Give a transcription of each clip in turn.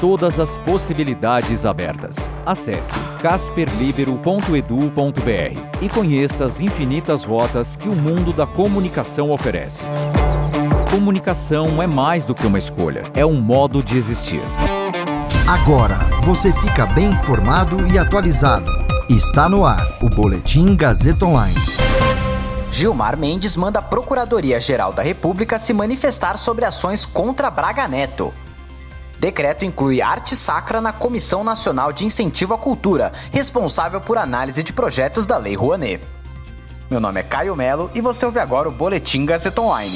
Todas as possibilidades abertas. Acesse casperlibero.edu.br e conheça as infinitas rotas que o mundo da comunicação oferece. Comunicação é mais do que uma escolha, é um modo de existir. Agora você fica bem informado e atualizado. Está no ar o Boletim Gazeta Online. Gilmar Mendes manda a Procuradoria-Geral da República se manifestar sobre ações contra Braga Neto. Decreto inclui arte sacra na Comissão Nacional de Incentivo à Cultura, responsável por análise de projetos da Lei Rouanet. Meu nome é Caio Melo e você ouve agora o Boletim Gazeta Online.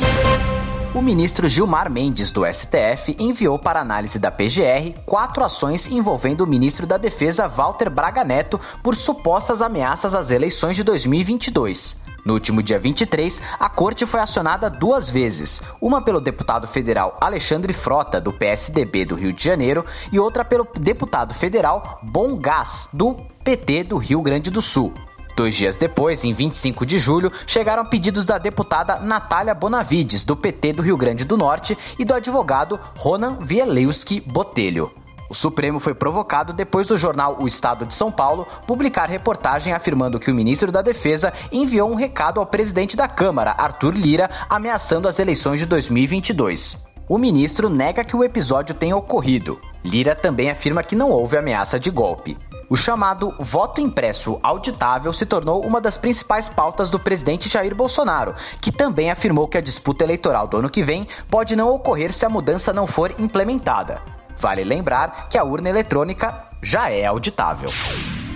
O ministro Gilmar Mendes, do STF, enviou para análise da PGR quatro ações envolvendo o ministro da Defesa Walter Braga Neto por supostas ameaças às eleições de 2022. No último dia 23, a corte foi acionada duas vezes, uma pelo deputado federal Alexandre Frota, do PSDB do Rio de Janeiro, e outra pelo deputado federal Bom Gás, do PT do Rio Grande do Sul. Dois dias depois, em 25 de julho, chegaram pedidos da deputada Natália Bonavides, do PT do Rio Grande do Norte, e do advogado Ronan Vielewski Botelho. O Supremo foi provocado depois do jornal O Estado de São Paulo publicar reportagem afirmando que o ministro da Defesa enviou um recado ao presidente da Câmara, Arthur Lira, ameaçando as eleições de 2022. O ministro nega que o episódio tenha ocorrido. Lira também afirma que não houve ameaça de golpe. O chamado voto impresso auditável se tornou uma das principais pautas do presidente Jair Bolsonaro, que também afirmou que a disputa eleitoral do ano que vem pode não ocorrer se a mudança não for implementada. Vale lembrar que a urna eletrônica já é auditável.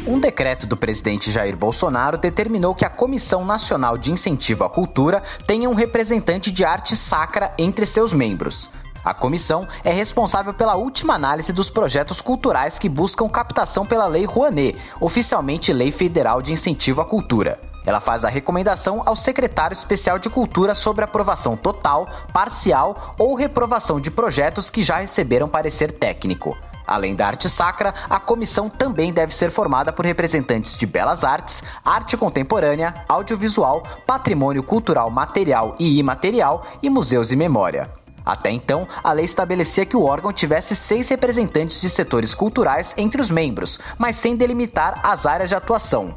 Um decreto do presidente Jair Bolsonaro determinou que a Comissão Nacional de Incentivo à Cultura tenha um representante de arte sacra entre seus membros. A comissão é responsável pela última análise dos projetos culturais que buscam captação pela Lei Rouanet, oficialmente Lei Federal de Incentivo à Cultura. Ela faz a recomendação ao secretário especial de Cultura sobre aprovação total, parcial ou reprovação de projetos que já receberam parecer técnico. Além da arte sacra, a comissão também deve ser formada por representantes de belas artes, arte contemporânea, audiovisual, patrimônio cultural material e imaterial e museus e memória. Até então, a lei estabelecia que o órgão tivesse seis representantes de setores culturais entre os membros, mas sem delimitar as áreas de atuação.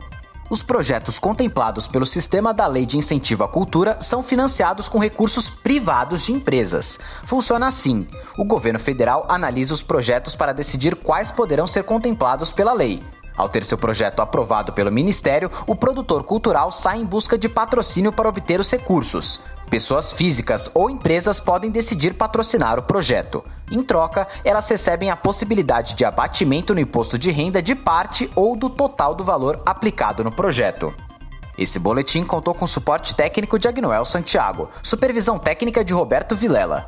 Os projetos contemplados pelo sistema da Lei de Incentivo à Cultura são financiados com recursos privados de empresas. Funciona assim: o governo federal analisa os projetos para decidir quais poderão ser contemplados pela lei. Ao ter seu projeto aprovado pelo Ministério, o produtor cultural sai em busca de patrocínio para obter os recursos. Pessoas físicas ou empresas podem decidir patrocinar o projeto. Em troca, elas recebem a possibilidade de abatimento no imposto de renda de parte ou do total do valor aplicado no projeto. Esse boletim contou com suporte técnico de Agnoel Santiago, supervisão técnica de Roberto Vilela.